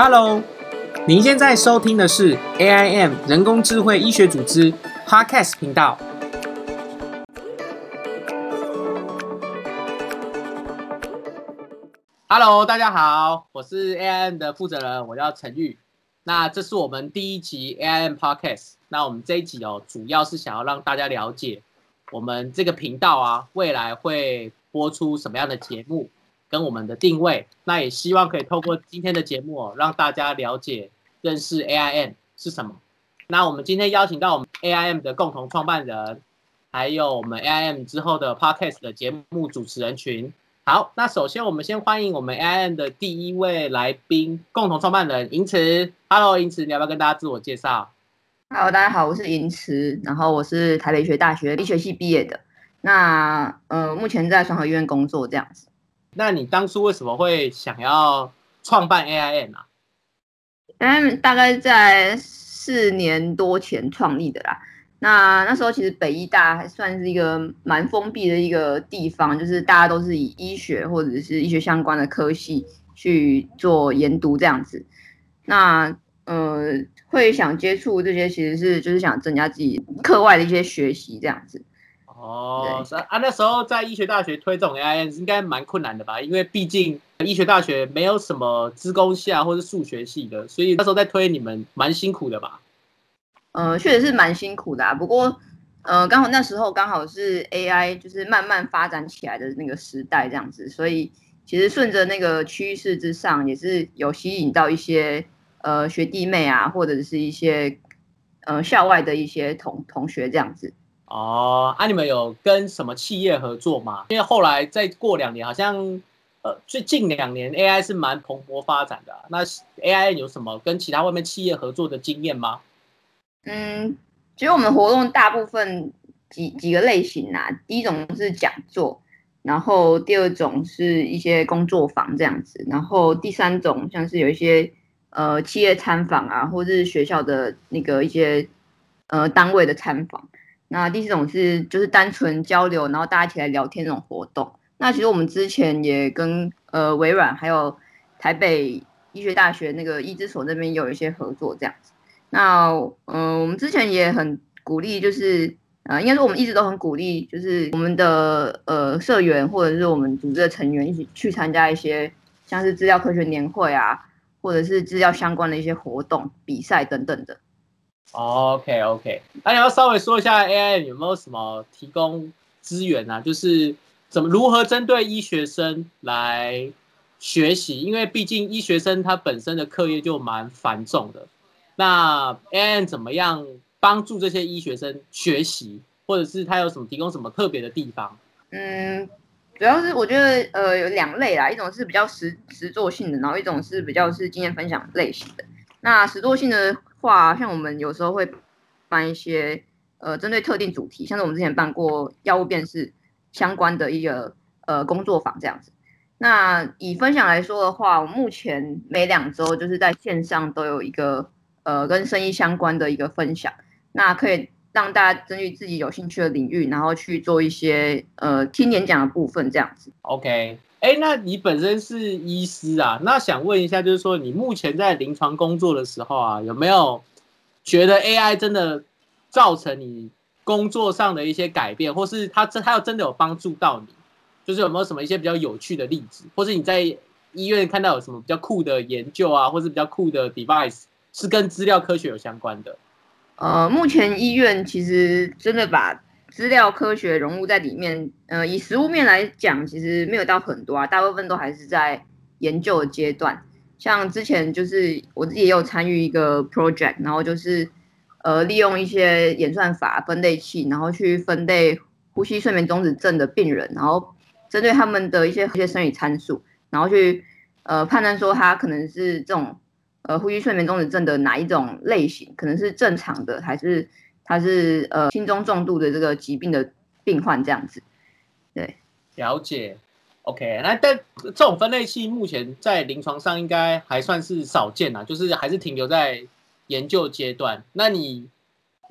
Hello，您现在收听的是 AIM 人工智慧医学组织 Podcast 频道。Hello，大家好，我是 AIM 的负责人，我叫陈玉。那这是我们第一集 AIM Podcast。那我们这一集哦，主要是想要让大家了解我们这个频道啊，未来会播出什么样的节目。跟我们的定位，那也希望可以透过今天的节目哦，让大家了解、认识 AIM 是什么。那我们今天邀请到我们 AIM 的共同创办人，还有我们 AIM 之后的 Podcast 的节目主持人群。好，那首先我们先欢迎我们 AIM 的第一位来宾，共同创办人银池。Hello，银池，你要不要跟大家自我介绍？Hello，大家好，我是银池，然后我是台北学大学医学系毕业的。那呃，目前在双合医院工作这样子。那你当初为什么会想要创办 AIM 啊？AIM 大概在四年多前创立的啦。那那时候其实北医大还算是一个蛮封闭的一个地方，就是大家都是以医学或者是医学相关的科系去做研读这样子。那呃，会想接触这些，其实是就是想增加自己课外的一些学习这样子。哦，是啊，那时候在医学大学推这种 AI 应该蛮困难的吧？因为毕竟医学大学没有什么资工系啊，或是数学系的，所以那时候在推你们蛮辛苦的吧？呃，确实是蛮辛苦的啊。不过，呃，刚好那时候刚好是 AI 就是慢慢发展起来的那个时代，这样子，所以其实顺着那个趋势之上，也是有吸引到一些呃学弟妹啊，或者是一些呃校外的一些同同学这样子。哦，啊，你们有跟什么企业合作吗？因为后来再过两年，好像呃，最近两年 AI 是蛮蓬勃发展的。那 AI 有什么跟其他外面企业合作的经验吗？嗯，其实我们活动大部分几几个类型啊，第一种是讲座，然后第二种是一些工作坊这样子，然后第三种像是有一些呃企业参访啊，或者是学校的那个一些呃单位的参访。那第四种是就是单纯交流，然后大家一起来聊天这种活动。那其实我们之前也跟呃微软还有台北医学大学那个医之所那边有一些合作这样子。那嗯，我们之前也很鼓励，就是呃，应该说我们一直都很鼓励，就是我们的呃社员或者是我们组织的成员一起去参加一些像是资料科学年会啊，或者是资料相关的一些活动、比赛等等的。OK OK，那你要稍微说一下 AI 有没有什么提供资源啊？就是怎么如何针对医学生来学习？因为毕竟医学生他本身的课业就蛮繁重的。那 AI 怎么样帮助这些医学生学习，或者是他有什么提供什么特别的地方？嗯，主要是我觉得呃有两类啦，一种是比较实实作性的，然后一种是比较是经验分享类型的。那实作性的。话像我们有时候会办一些呃针对特定主题，像是我们之前办过药物辨识相关的一个呃工作坊这样子。那以分享来说的话，我目前每两周就是在线上都有一个呃跟生意相关的一个分享，那可以让大家根据自己有兴趣的领域，然后去做一些呃听演讲的部分这样子。OK，哎，那你本身是医师啊，那想问一下，就是说你目前在临床工作的时候啊，有没有？觉得 AI 真的造成你工作上的一些改变，或是它真它要真的有帮助到你，就是有没有什么一些比较有趣的例子，或是你在医院看到有什么比较酷的研究啊，或是比较酷的 device 是跟资料科学有相关的？呃，目前医院其实真的把资料科学融入在里面，呃，以实物面来讲，其实没有到很多啊，大部分都还是在研究的阶段。像之前就是我自己也有参与一个 project，然后就是呃利用一些演算法分类器，然后去分类呼吸睡眠中止症的病人，然后针对他们的一些一些生理参数，然后去呃判断说他可能是这种呃呼吸睡眠中止症的哪一种类型，可能是正常的还是他是呃轻中重度的这个疾病的病患这样子，对，了解。OK，那但这种分类器目前在临床上应该还算是少见呐，就是还是停留在研究阶段。那你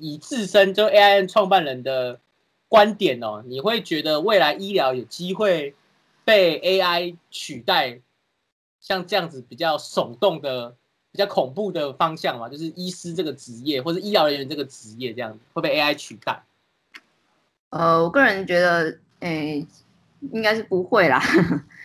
以自身就 AI 创办人的观点哦，你会觉得未来医疗有机会被 AI 取代，像这样子比较耸动的较恐怖的方向嘛，就是医师这个职业或者医疗人员这个职业这样子会被 AI 取代？呃，我个人觉得，诶，应该是不会啦。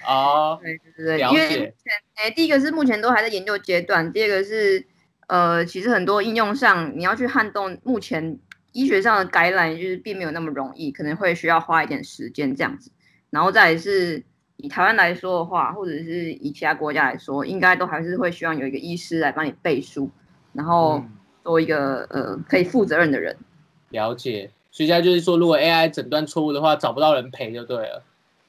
哦，对对对，因为目前，诶，第一个是目前都还在研究阶段，第二个是，呃，其实很多应用上你要去撼动目前医学上的感染，就是并没有那么容易，可能会需要花一点时间这样子。然后再是以台湾来说的话，或者是以其他国家来说，应该都还是会希望有一个医师来帮你背书，然后做一个呃可以负责任的人。了解。所以现在就是说，如果 AI 诊断错误的话，找不到人赔就对了。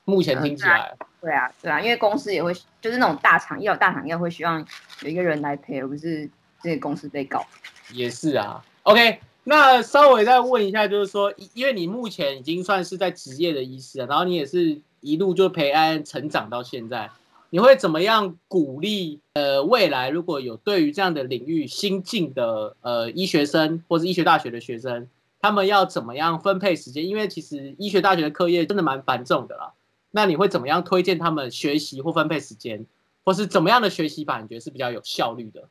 目前听起来，对啊，对啊，因为公司也会，就是那种大厂医疗大厂，应该会希望有一个人来赔，而不是这个公司被告。也是啊。OK，那稍微再问一下，就是说，因为你目前已经算是在职业的医师了，然后你也是一路就陪安成长到现在，你会怎么样鼓励呃未来如果有对于这样的领域新进的呃医学生或是医学大学的学生？他们要怎么样分配时间？因为其实医学大学的课业真的蛮繁重的啦。那你会怎么样推荐他们学习或分配时间，或是怎么样的学习法？你觉得是比较有效率的？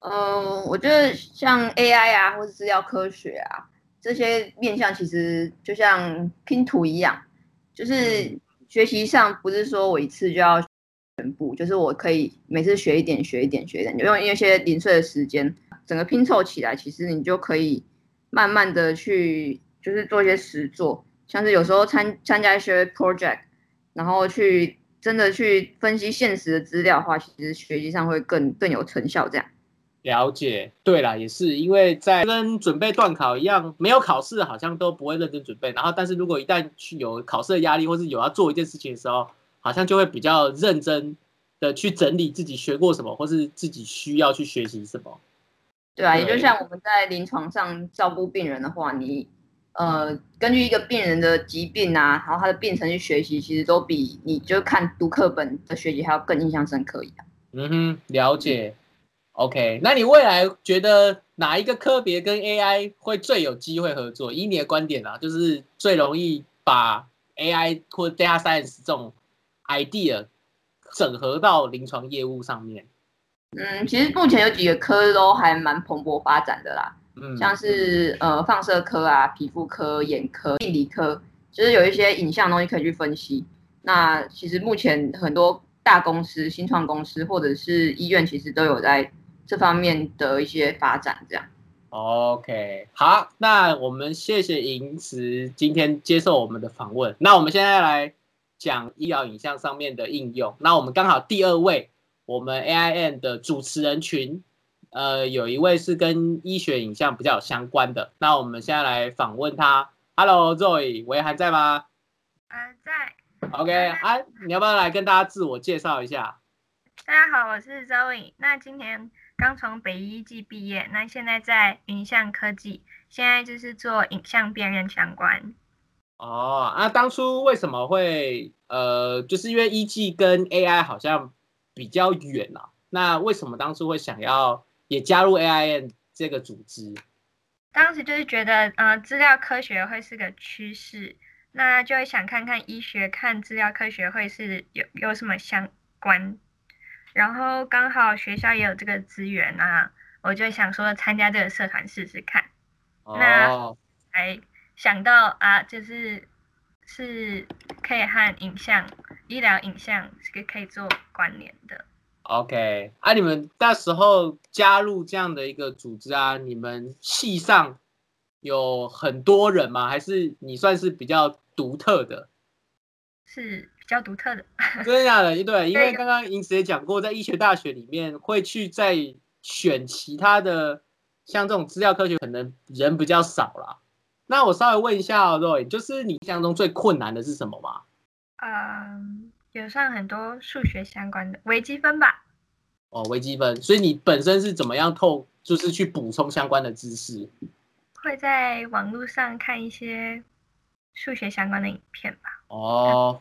嗯，我觉得像 AI 啊，或者资料科学啊这些面向，其实就像拼图一样，就是学习上不是说我一次就要全部，就是我可以每次学一点，学一点，学一点，就用一些零碎的时间，整个拼凑起来，其实你就可以。慢慢的去，就是做一些实作，像是有时候参参加一些 project，然后去真的去分析现实的资料的话，其实学习上会更更有成效。这样了解，对啦，也是因为在跟准备段考一样，没有考试好像都不会认真准备，然后但是如果一旦去有考试的压力，或是有要做一件事情的时候，好像就会比较认真的去整理自己学过什么，或是自己需要去学习什么。对啊，也就像我们在临床上照顾病人的话，你呃根据一个病人的疾病啊，然后他的病程去学习，其实都比你就看读课本的学习还要更印象深刻一样。嗯哼，了解。OK，那你未来觉得哪一个科别跟 AI 会最有机会合作？以你的观点啊，就是最容易把 AI 或 Data Science 这种 idea 整合到临床业务上面。嗯，其实目前有几个科都还蛮蓬勃发展的啦，嗯，像是呃放射科啊、皮肤科、眼科、病理科，就是有一些影像东西可以去分析。那其实目前很多大公司、新创公司或者是医院，其实都有在这方面的一些发展。这样，OK，好，那我们谢谢银慈今天接受我们的访问。那我们现在来讲医疗影像上面的应用。那我们刚好第二位。我们 AIN 的主持人群，呃，有一位是跟医学影像比较有相关的，那我们现在来访问他。Hello，Zoe，维涵在吗？呃，在。OK，啊，你要不要来跟大家自我介绍一下？大家好，我是 Zoe。那今年刚从北医技毕业，那现在在云象科技，现在就是做影像辨认相关。哦，那当初为什么会呃，就是因为医技跟 AI 好像。比较远啊，那为什么当初会想要也加入 AIN 这个组织？当时就是觉得，呃，资料科学会是个趋势，那就会想看看医学看资料科学会是有有什么相关，然后刚好学校也有这个资源啊，我就想说参加这个社团试试看。那哎想到啊，就是是可以和影像。医疗影像是个可以做关联的。OK，啊，你们那时候加入这样的一个组织啊，你们系上有很多人吗？还是你算是比较独特的？是比较独特的。真的假的？对，因为刚刚银子也讲过，在医学大学里面会去再选其他的，像这种资料科学，可能人比较少啦。那我稍微问一下 Roy，就是你印象中最困难的是什么吗？嗯，有上很多数学相关的微积分吧。哦，微积分，所以你本身是怎么样透，就是去补充相关的知识？会在网络上看一些数学相关的影片吧。哦，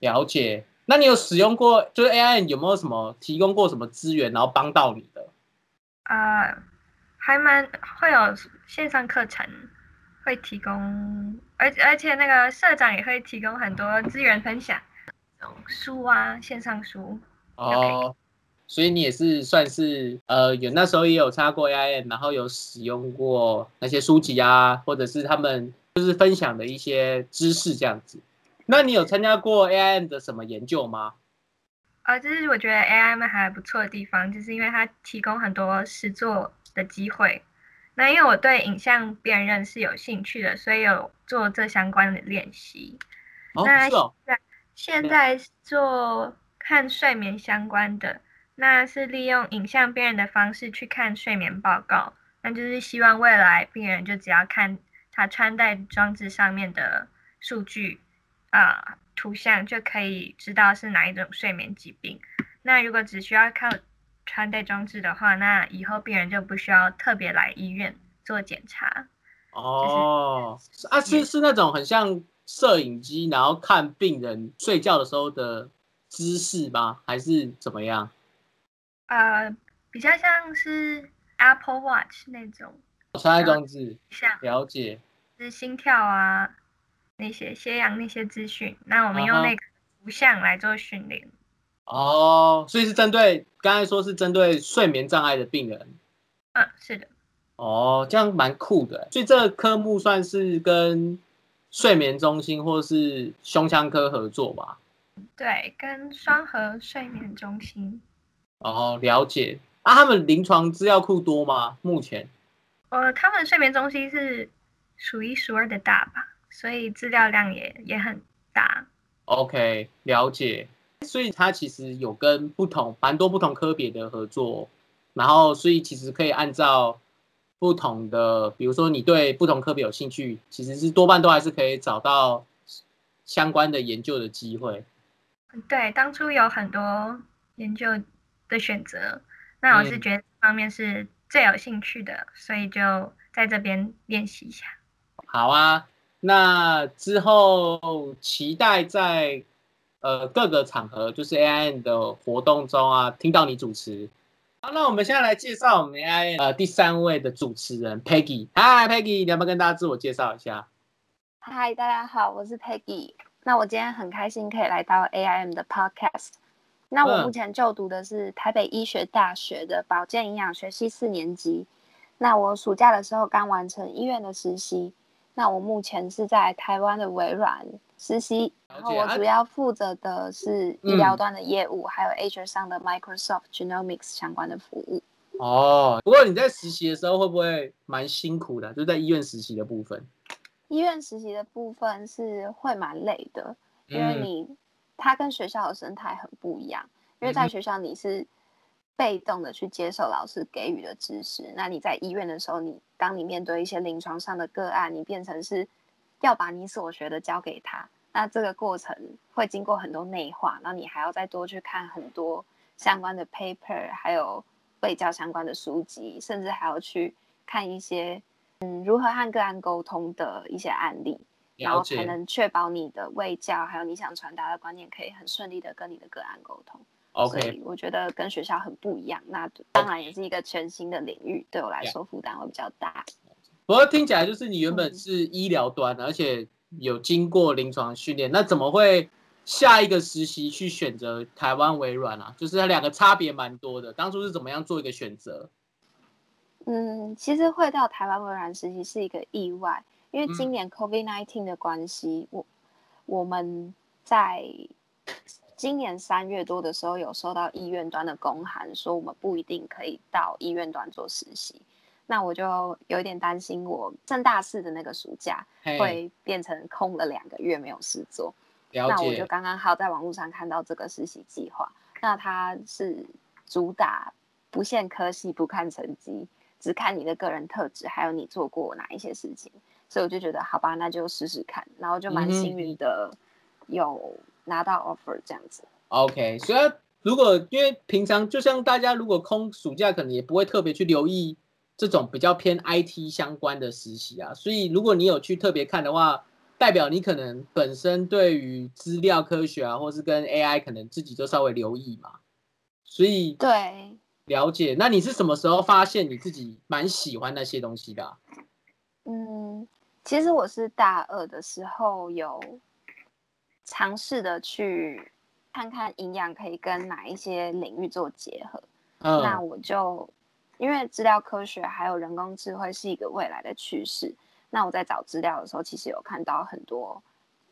了解。那你有使用过，就是 AI 有没有什么提供过什么资源，然后帮到你的？呃，还蛮会有线上课程。会提供，而而且那个社长也会提供很多资源分享，书啊，线上书。哦，所以你也是算是呃有那时候也有参加过 AIM，然后有使用过那些书籍啊，或者是他们就是分享的一些知识这样子。那你有参加过 AIM 的什么研究吗？呃，这是我觉得 AIM 还不错的地方，就是因为它提供很多实作的机会。那因为我对影像辨认是有兴趣的，所以有做这相关的练习。哦，那是哦，在现在做看睡眠相关的，那是利用影像辨认的方式去看睡眠报告，那就是希望未来病人就只要看他穿戴装置上面的数据啊、图像，就可以知道是哪一种睡眠疾病。那如果只需要靠穿戴装置的话，那以后病人就不需要特别来医院做检查。哦，是啊，是是那种很像摄影机，然后看病人睡觉的时候的姿势吗？还是怎么样？呃，比较像是 Apple Watch 那种穿戴装置，像。了解。是心跳啊，那些血氧那些资讯，那我们用那个图像来做训练。哦，所以是针对刚才说是针对睡眠障碍的病人。嗯，是的，哦，这样蛮酷的。所以这个科目算是跟睡眠中心或是胸腔科合作吧？对，跟双核睡眠中心，哦，了解。啊，他们临床资料库多吗？目前？呃，他们睡眠中心是数一数二的大吧，所以资料量也也很大。OK，了解。所以它其实有跟不同蛮多不同科别的合作，然后所以其实可以按照不同的，比如说你对不同科别有兴趣，其实是多半都还是可以找到相关的研究的机会。对，当初有很多研究的选择，那我是嗯觉得这方面是最有兴趣的，所以就在这边练习一下。好啊，那之后期待在呃各个场合，就是 AIN 的活动中啊，听到你主持。好，那我们现在来介绍我们 AIN 呃第三位的主持人 Peggy。嗨，Peggy，你要不要跟大家自我介绍一下？嗨，大家好，我是 Peggy。那我今天很开心可以来到 AIM 的 Podcast。那我嗯目前就读的是台北医学大学的保健营养学系四年级。那我暑假的时候刚完成医院的实习。那我目前是在台湾的微软实习，然后我主要负责的是医嗯疗端的业务，还有 Azure 上的 Microsoft Genomics 相关的服务。哦，不过你在实习的时候会不会蛮辛苦的？就在医院实习的部分。医院实习的部分是会蛮累的，因为嗯你它跟学校的生态很不一样。因为在学校你是被动的去接受老师给予的知识，那你在医院的时候，你当你面对一些临床上的个案，你变成是要把你所学的交给他。那这个过程会经过很多内化，那你还要再多去看很多相关的 paper，还有卫教相关的书籍，甚至还要去看一些嗯如何和个案沟通的一些案例。然了后才能确保你的卫教还有你想传达的观念可以很顺利的跟你的个案沟通。所，OK，以我觉得跟学校很不一样，那当然也是一个全新的领域，对我来说负担会比较大。不过听起来就是你原本嗯是医疗端的，而且有经过临床训练，那怎么会下一个实习去选择台湾微软啊？就是它两个差别蛮多的，当初是怎么样做一个选择？嗯，其实会到台湾微软实习是一个意外，因为嗯今年 COVID nineteen 的关系，我我们在今年三月多的时候有收到医院端的公函，说我们不一定可以到医院端做实习。那我就有一点担心，我正大四的那个暑假，会变成空了两个月没有事做。了那我就，刚刚好在网络上看到这个实习计划，那它是主打不限科系、不看成绩，只看你的个人特质，还有你做过哪一些事情。所以我就觉得好吧，那就试试看，然后就蛮幸运的有拿到 offer 这样子。OK，所以如果因为平常就像大家如果空暑假，可能也不会特别去留意这种比较偏 IT 相关的实习啊，所以如果你有去特别看的话，代表你可能本身对于资料科学啊，或是跟 AI 可能自己就稍微留意嘛，所以对，了解。那你是什么时候发现你自己蛮喜欢那些东西的啊、嗯，其实我是大二的时候有尝试的去看看营养可以跟哪一些领域做结合。嗯，那我就因为资料科学还有人工智慧是一个未来的趋势，那我在找资料的时候，其实有看到很多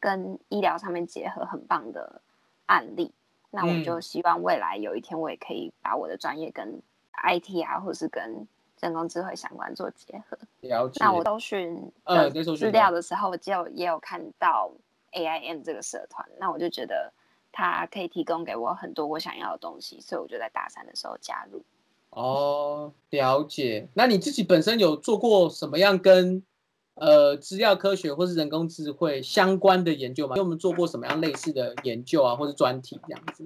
跟医疗上面结合很棒的案例。那我就希望未来有一天我也可以把我的专业跟 IT 啊，或是跟人工智慧相关做结合。了解。那我搜寻呃在搜寻资料的时候，就也有看到 AIM 这个社团，那我就觉得它可以提供给我很多我想要的东西，所以我就在大三的时候加入。哦，了解。那你自己本身有做过什么样跟呃资料科学或是人工智慧相关的研究吗？因为我们做过什么样类似的研究啊，或是专题这样子？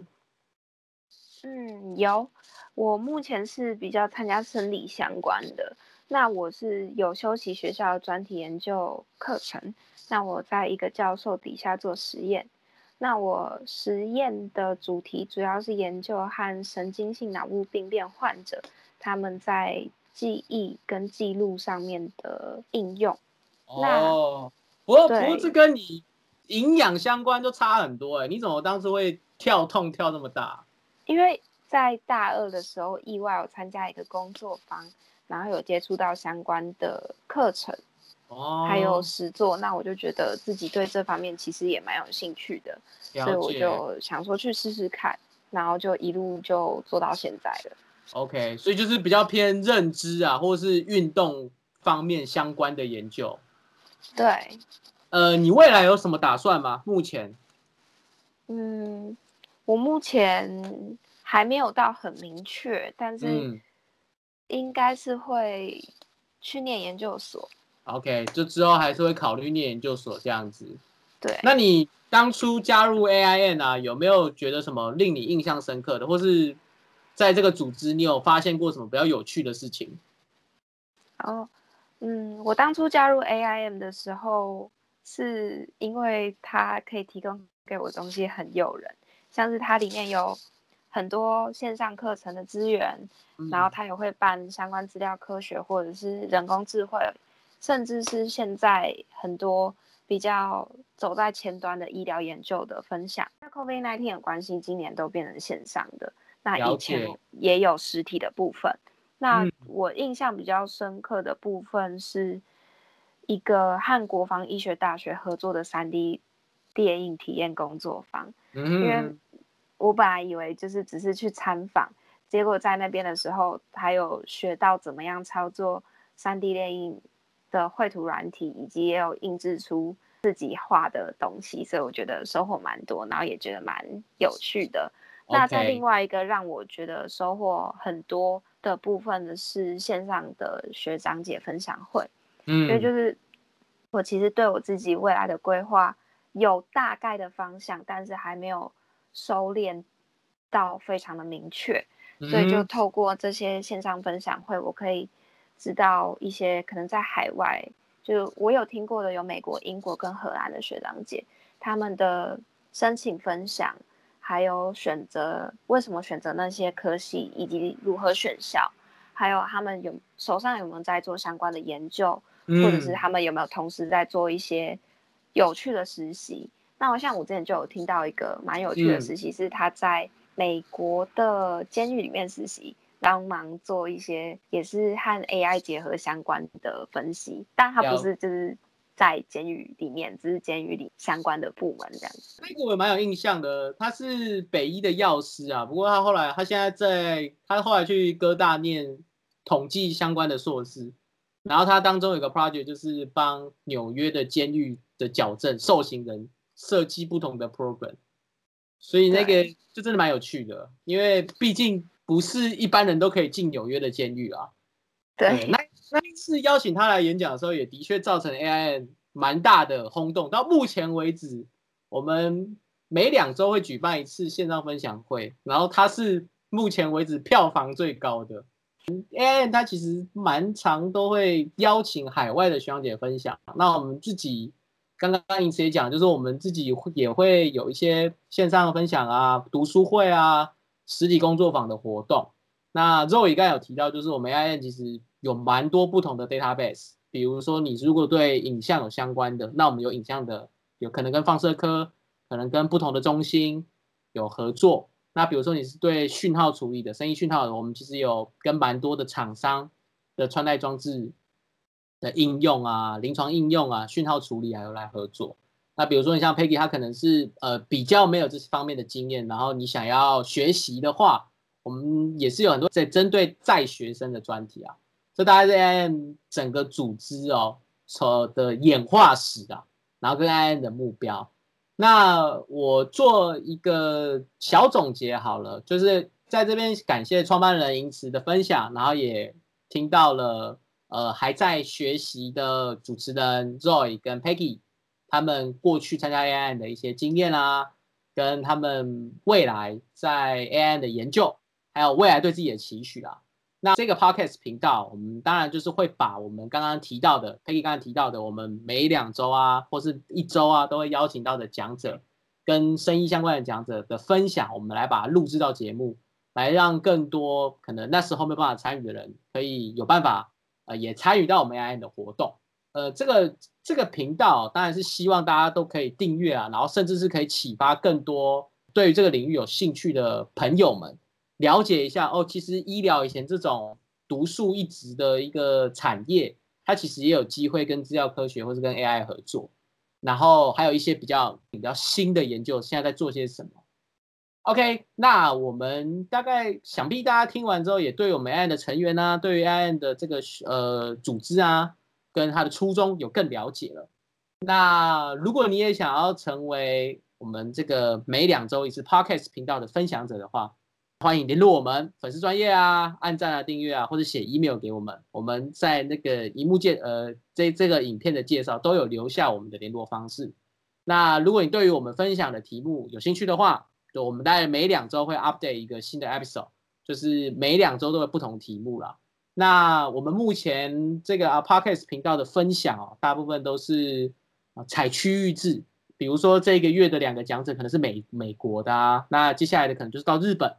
嗯，有。我目前是比较参加生理相关的，那我是有修习学校的专题研究课程，那我在一个教授底下做实验，那我实验的主题主要是研究和神经性脑部病变患者他们在记忆跟记录上面的应用。哦，不过不过这跟你营养相关就差很多哎、你怎么当初会跳痛跳那么大？因为在大二的时候，意外有参加一个工作坊，然后有接触到相关的课程，哦，还有实作，那我就觉得自己对这方面其实也蛮有兴趣的，所以我。就想说去试试看，然后就一路就做到现在了。OK，所以就是比较偏认知啊，或是运动方面相关的研究。对，呃，你未来有什么打算吗？目前？嗯，我目前还没有到很明确，但是嗯应该是会去念研究所。，OK，就之后还是会考虑念研究所这样子。对，那你当初加入 AIN 啊，有没有觉得什么令你印象深刻的，或是在这个组织你有发现过什么比较有趣的事情？哦，嗯，我当初加入 AIM 的时候，是因为它可以提供给我的东西很诱人，像是它里面有很多线上课程的资源，然后它也会办相关资料科学或者是人工智慧，甚至是现在很多比较走在前端的医疗研究的分享。那 COVID-19 的关系，今年都变成线上的，那以前也有实体的部分。那嗯我印象比较深刻的部分是一个和国防医学大学合作的 3D 电影体验工作坊。嗯因为，我本来以为就是只是去参访，结果在那边的时候，还有学到怎么样操作 3D 列印的绘图软体，以及也有印制出自己画的东西，所以我觉得收获蛮多，然后也觉得蛮有趣的。那在另外一个让我觉得收获很多的部分呢，是线上的学长姐分享会。因为嗯，就是我其实对我自己未来的规划有大概的方向，但是还没有收敛到非常的明确，所以就透过这些线上分享会，我可以知道一些可能在海外，就我有听过的有美国、英国跟荷兰的学长姐，他们的申请分享，还有选择为什么选择那些科系，以及如何选校，还有他们有手上有没有在做相关的研究，或者是嗯他们有没有同时在做一些有趣的实习。那我像我之前就有听到一个蛮有趣的嗯实习，是他在美国的监狱里面实习，帮忙做一些也是和 AI 结合相关的分析，但他不是就是在监狱里面，只是监狱里相关的部门这样子。那个我也蛮有印象的，他是北医的药师啊，不过他后来他现在在他后来去哥大念统计相关的硕士，然后他当中有个 project 就是帮纽约的监狱的矫正受刑人设计不同的 program，所以那个就真的蛮有趣的，因为毕竟不是一般人都可以进纽约的监狱啊。对，那那一次邀请他来演讲的时候，也的确造成 AIN 蛮大的轰动。到目前为止，我们每两周会举办一次线上分享会，然后它是目前为止票房最高的。AIN 它其实蛮常都会邀请海外的学长姐分享。那我们自己刚刚银慈也讲，就是我们自己会也会有一些线上的分享啊、读书会啊、实体工作坊的活动。那 Zoe 刚有提到，就是我们 AI 其实有蛮多不同的 database，比如说你如果对影像有相关的，那我们有影像的，有可能跟放射科，可能跟不同的中心，有合作。那比如说你是对讯号处理的，声音讯号的，我们其实有跟蛮多的厂商的穿戴装置的应用啊、临床应用啊、讯号处理还有来合作。那比如说你像 Peggy，他可能是呃比较没有这方面的经验，然后你想要学习的话，我们也是有很多在针对在学生的专题啊。这大概是 IM 整个组织哦所，的演化史啊，然后跟 IM 的目标。那我做一个小总结好了，就是在这边感谢创办人银慈的分享，然后也听到了呃还在学习的主持人 Zoe 跟 Peggy 他们过去参加 AI 的一些经验啊，跟他们未来在 AI 的研究，还有未来对自己的期许啊。那这个 podcast 频道，我们当然就是会把我们刚刚提到的，Peggy 刚刚提到的，我们每两周啊，或是一周啊，都会邀请到的讲者，跟生意相关的讲者的分享，我们来把它录制到节目，来让更多可能那时候没办法参与的人，可以有办法，呃，也参与到我们 AI 的活动。呃，这个这个频道当然是希望大家都可以订阅啊，然后甚至是可以启发更多对于这个领域有兴趣的朋友们。了解一下哦，其实医疗以前这种独树一帜的一个产业，它其实也有机会跟资料科学或者跟 AI 合作，然后还有一些比较比较新的研究，现在在做些什么？OK，那我们大概想必大家听完之后，也对我们 AI 的成员呢，对于 AI 的这个呃组织啊，跟他的初衷有更了解了。那如果你也想要成为我们这个每两周一次 Podcast 频道的分享者的话，欢迎联络我们粉丝专业啊，按赞啊，订阅啊，或者写 email 给我们。我们在那个荧幕介呃，这这个影片的介绍都有留下我们的联络方式。那如果你对于我们分享的题目有兴趣的话，就我们大概每两周会 update 一个新的 episode，就是每两周都有不同题目啦。那我们目前这个啊 podcast 频道的分享哦，大部分都是啊采区域制，比如说这个月的两个讲者可能是美美国的啊，那接下来的可能就是到日本。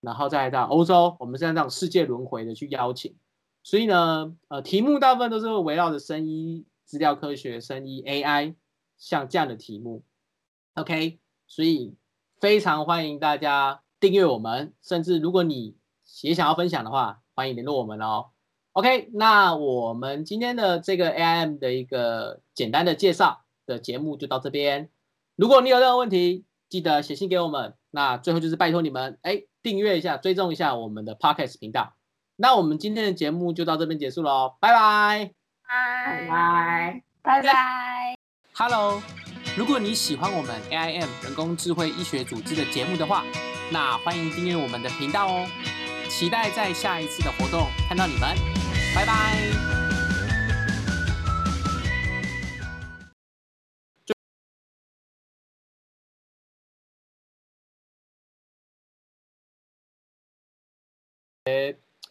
然后再到欧洲，我们现在这种世界轮回的去邀请，所以呢，呃，题目大部分都是围绕着生医、资料科学、生医 AI，像这样的题目，OK，所以非常欢迎大家订阅我们，甚至如果你也想要分享的话，欢迎联络我们哦。OK，那我们今天的这个 AIM 的一个简单的介绍的节目就到这边，如果你有任何问题，记得写信给我们。那最后就是拜托你们，哎。订阅一下，追踪一下我们的 Podcast 频道。那我们今天的节目就到这边结束喽，拜拜，拜拜，拜拜。Hello，如果你喜欢我们 AIM 人工智慧医学组织的节目的话，那欢迎订阅我们的频道哦。期待在下一次的活动看到你们，拜拜。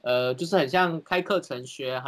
呃，就是很像开课程学，